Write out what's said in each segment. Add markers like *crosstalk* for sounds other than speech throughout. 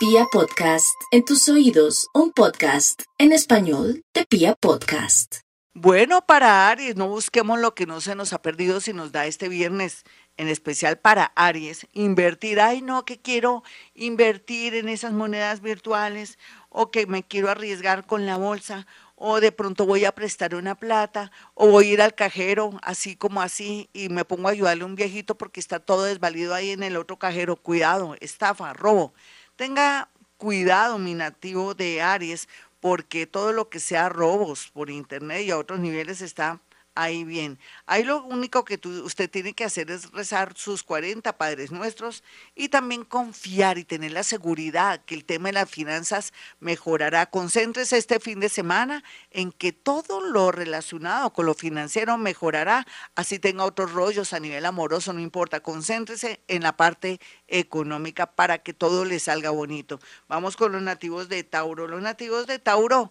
Pia Podcast, en tus oídos, un podcast en español de Pia Podcast. Bueno, para Aries, no busquemos lo que no se nos ha perdido si nos da este viernes, en especial para Aries, invertir, ay no, que quiero invertir en esas monedas virtuales o que me quiero arriesgar con la bolsa o de pronto voy a prestar una plata, o voy a ir al cajero, así como así, y me pongo a ayudarle a un viejito porque está todo desvalido ahí en el otro cajero. Cuidado, estafa, robo. Tenga cuidado, mi nativo de Aries, porque todo lo que sea robos por internet y a otros niveles está ahí bien. Ahí lo único que usted tiene que hacer es rezar sus 40 Padres Nuestros y también confiar y tener la seguridad que el tema de las finanzas mejorará. Concéntrese este fin de semana en que todo lo relacionado con lo financiero mejorará, así tenga otros rollos a nivel amoroso, no importa. Concéntrese en la parte económica para que todo le salga bonito. Vamos con los nativos de Tauro. Los nativos de Tauro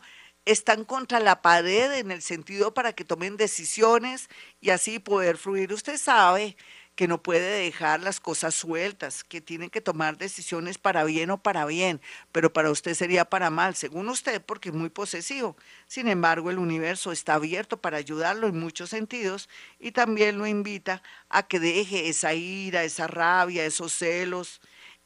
están contra la pared en el sentido para que tomen decisiones y así poder fluir. Usted sabe que no puede dejar las cosas sueltas, que tiene que tomar decisiones para bien o para bien, pero para usted sería para mal, según usted, porque es muy posesivo. Sin embargo, el universo está abierto para ayudarlo en muchos sentidos y también lo invita a que deje esa ira, esa rabia, esos celos,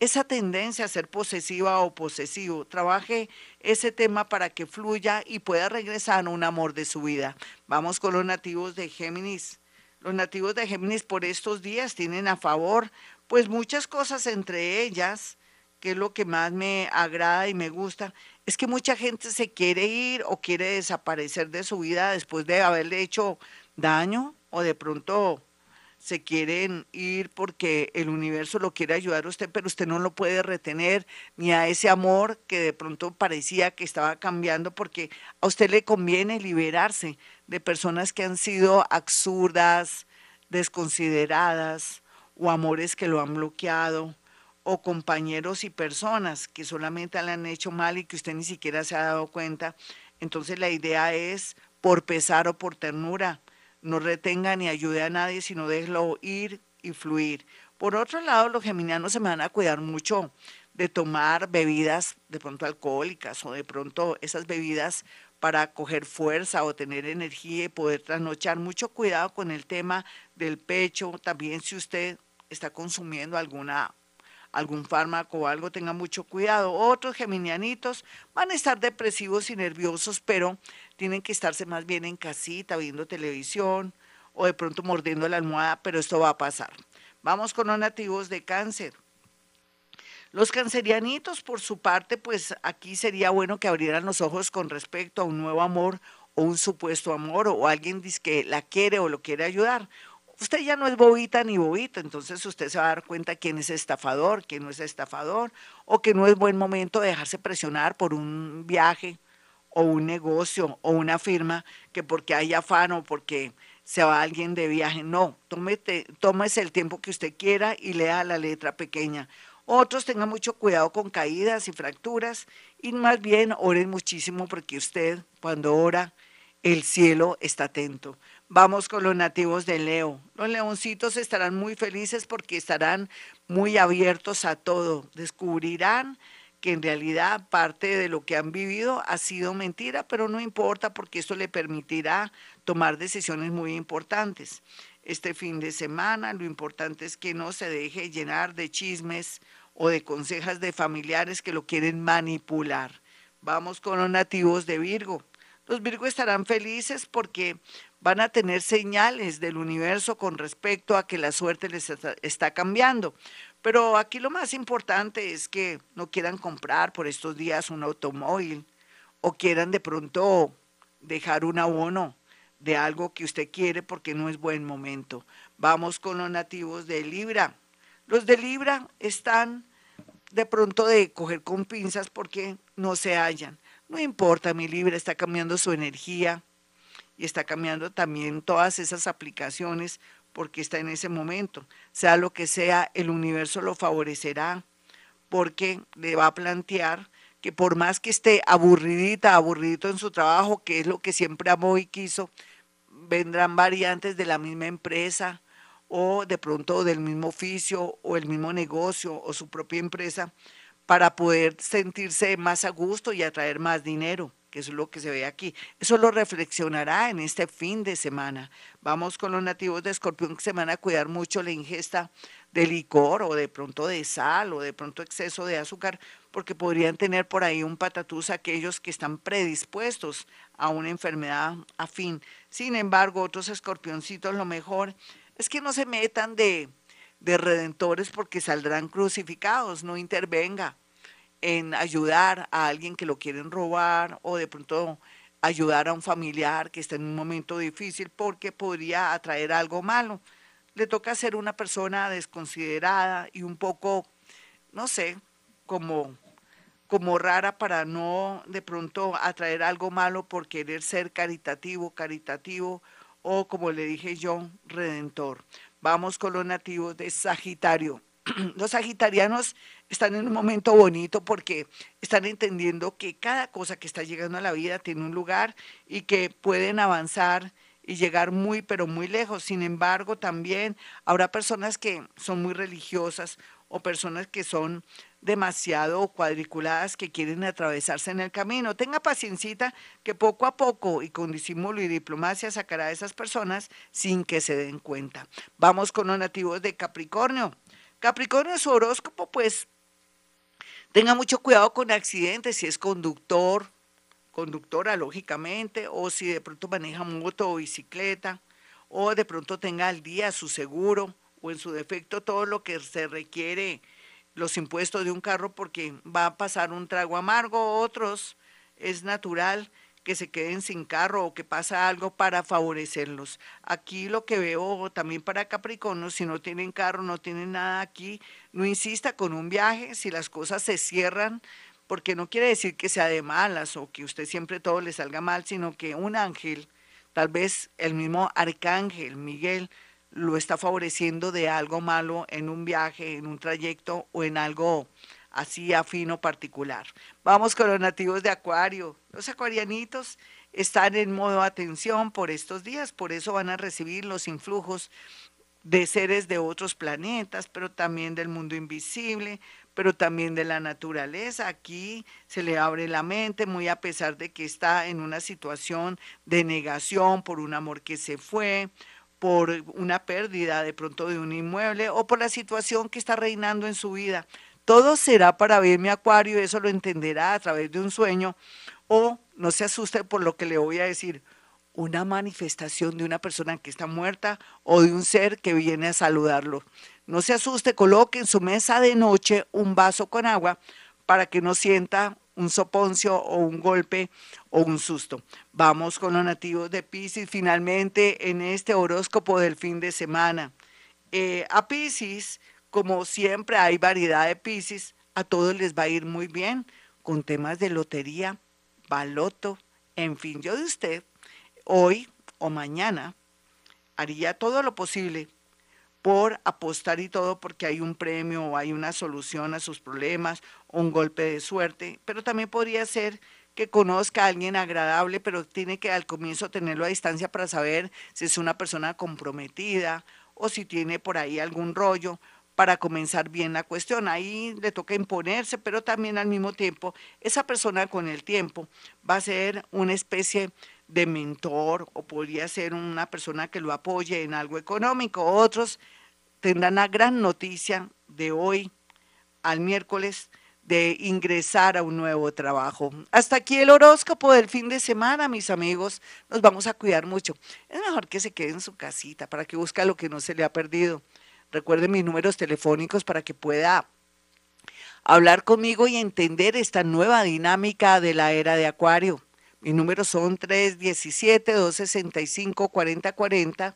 esa tendencia a ser posesiva o posesivo. Trabaje ese tema para que fluya y pueda regresar a un amor de su vida. Vamos con los nativos de Géminis. Los nativos de Géminis por estos días tienen a favor pues muchas cosas entre ellas, que es lo que más me agrada y me gusta, es que mucha gente se quiere ir o quiere desaparecer de su vida después de haberle hecho daño o de pronto se quieren ir porque el universo lo quiere ayudar a usted, pero usted no lo puede retener ni a ese amor que de pronto parecía que estaba cambiando porque a usted le conviene liberarse de personas que han sido absurdas, desconsideradas o amores que lo han bloqueado o compañeros y personas que solamente le han hecho mal y que usted ni siquiera se ha dado cuenta. Entonces la idea es por pesar o por ternura no retenga ni ayude a nadie, sino déjelo ir y fluir. Por otro lado, los geminianos se van a cuidar mucho de tomar bebidas de pronto alcohólicas o de pronto esas bebidas para coger fuerza o tener energía y poder trasnochar. Mucho cuidado con el tema del pecho. También si usted está consumiendo alguna algún fármaco o algo, tenga mucho cuidado. Otros geminianitos van a estar depresivos y nerviosos, pero tienen que estarse más bien en casita, viendo televisión o de pronto mordiendo la almohada, pero esto va a pasar. Vamos con los nativos de cáncer. Los cancerianitos, por su parte, pues aquí sería bueno que abrieran los ojos con respecto a un nuevo amor o un supuesto amor o alguien que la quiere o lo quiere ayudar usted ya no es bobita ni bobito, entonces usted se va a dar cuenta quién es estafador, quién no es estafador, o que no es buen momento de dejarse presionar por un viaje o un negocio o una firma que porque hay afán o porque se va alguien de viaje. No, tómete, tómese el tiempo que usted quiera y lea la letra pequeña. Otros tengan mucho cuidado con caídas y fracturas y más bien oren muchísimo porque usted cuando ora el cielo está atento. Vamos con los nativos de Leo. Los leoncitos estarán muy felices porque estarán muy abiertos a todo. Descubrirán que en realidad parte de lo que han vivido ha sido mentira, pero no importa porque esto le permitirá tomar decisiones muy importantes. Este fin de semana lo importante es que no se deje llenar de chismes o de consejas de familiares que lo quieren manipular. Vamos con los nativos de Virgo. Los Virgo estarán felices porque van a tener señales del universo con respecto a que la suerte les está, cambiando. Pero aquí lo más importante es que no quieran comprar por estos días un automóvil o quieran de pronto dejar un abono de algo que usted quiere porque no es buen momento. Vamos con los nativos de Libra. Los de Libra están de pronto de coger con pinzas porque no se hallan. No importa, mi Libra está cambiando su energía y está cambiando también todas esas aplicaciones porque está en ese momento. Sea lo que sea, el universo lo favorecerá porque le va a plantear que por más que esté aburridita, aburridito en su trabajo, que es lo que siempre amó y quiso, vendrán variantes de la misma empresa o de pronto del mismo oficio o el mismo negocio o su propia empresa para poder sentirse más a gusto y atraer más dinero que es lo que se ve aquí. Eso lo reflexionará en este fin de semana. Vamos con los nativos de Escorpión que se van a cuidar mucho la ingesta de licor o de pronto de sal o de pronto exceso de azúcar, porque podrían tener por ahí un patatús aquellos que están predispuestos a una enfermedad afín. Sin embargo, otros escorpioncitos lo mejor es que no se metan de, de redentores porque saldrán crucificados, no intervenga en ayudar a alguien que lo quieren robar o de pronto ayudar a un familiar que está en un momento difícil porque podría atraer algo malo. Le toca ser una persona desconsiderada y un poco, no sé, como, como rara para no de pronto atraer algo malo por querer ser caritativo, caritativo o como le dije yo, redentor. Vamos con los nativos de Sagitario. *clears throat* los sagitarianos están en un momento bonito porque están entendiendo que cada cosa que está llegando a la vida tiene un lugar y que pueden avanzar y llegar muy, pero muy lejos. Sin embargo, también habrá personas que son muy religiosas o personas que son demasiado cuadriculadas que quieren atravesarse en el camino. Tenga paciencia que poco a poco y con disimulo y diplomacia sacará a esas personas sin que se den cuenta. Vamos con los nativos de Capricornio. Capricornio, su horóscopo, pues tenga mucho cuidado con accidentes, si es conductor, conductora, lógicamente, o si de pronto maneja moto o bicicleta, o de pronto tenga al día su seguro, o en su defecto todo lo que se requiere, los impuestos de un carro, porque va a pasar un trago amargo, otros es natural que se queden sin carro o que pasa algo para favorecerlos. Aquí lo que veo también para Capricornio, si no tienen carro, no tienen nada aquí, no insista con un viaje, si las cosas se cierran, porque no quiere decir que sea de malas o que usted siempre todo le salga mal, sino que un ángel, tal vez el mismo arcángel Miguel, lo está favoreciendo de algo malo en un viaje, en un trayecto o en algo así afino particular. Vamos con los nativos de Acuario. Los acuarianitos están en modo atención por estos días, por eso van a recibir los influjos de seres de otros planetas, pero también del mundo invisible, pero también de la naturaleza. Aquí se le abre la mente, muy a pesar de que está en una situación de negación por un amor que se fue, por una pérdida de pronto de un inmueble o por la situación que está reinando en su vida. Todo será para ver mi acuario, eso lo entenderá a través de un sueño o no se asuste por lo que le voy a decir, una manifestación de una persona que está muerta o de un ser que viene a saludarlo. No se asuste, coloque en su mesa de noche un vaso con agua para que no sienta un soponcio o un golpe o un susto. Vamos con los nativos de Pisces finalmente en este horóscopo del fin de semana. Eh, a Pisces como siempre hay variedad de Pisces, a todos les va a ir muy bien con temas de lotería, baloto, en fin, yo de usted, hoy o mañana, haría todo lo posible por apostar y todo porque hay un premio o hay una solución a sus problemas o un golpe de suerte, pero también podría ser que conozca a alguien agradable, pero tiene que al comienzo tenerlo a distancia para saber si es una persona comprometida o si tiene por ahí algún rollo para comenzar bien la cuestión. Ahí le toca imponerse, pero también al mismo tiempo esa persona con el tiempo va a ser una especie de mentor o podría ser una persona que lo apoye en algo económico. Otros tendrán la gran noticia de hoy al miércoles de ingresar a un nuevo trabajo. Hasta aquí el horóscopo del fin de semana, mis amigos. Nos vamos a cuidar mucho. Es mejor que se quede en su casita para que busque lo que no se le ha perdido. Recuerde mis números telefónicos para que pueda hablar conmigo y entender esta nueva dinámica de la era de Acuario. Mis números son 317-265-4040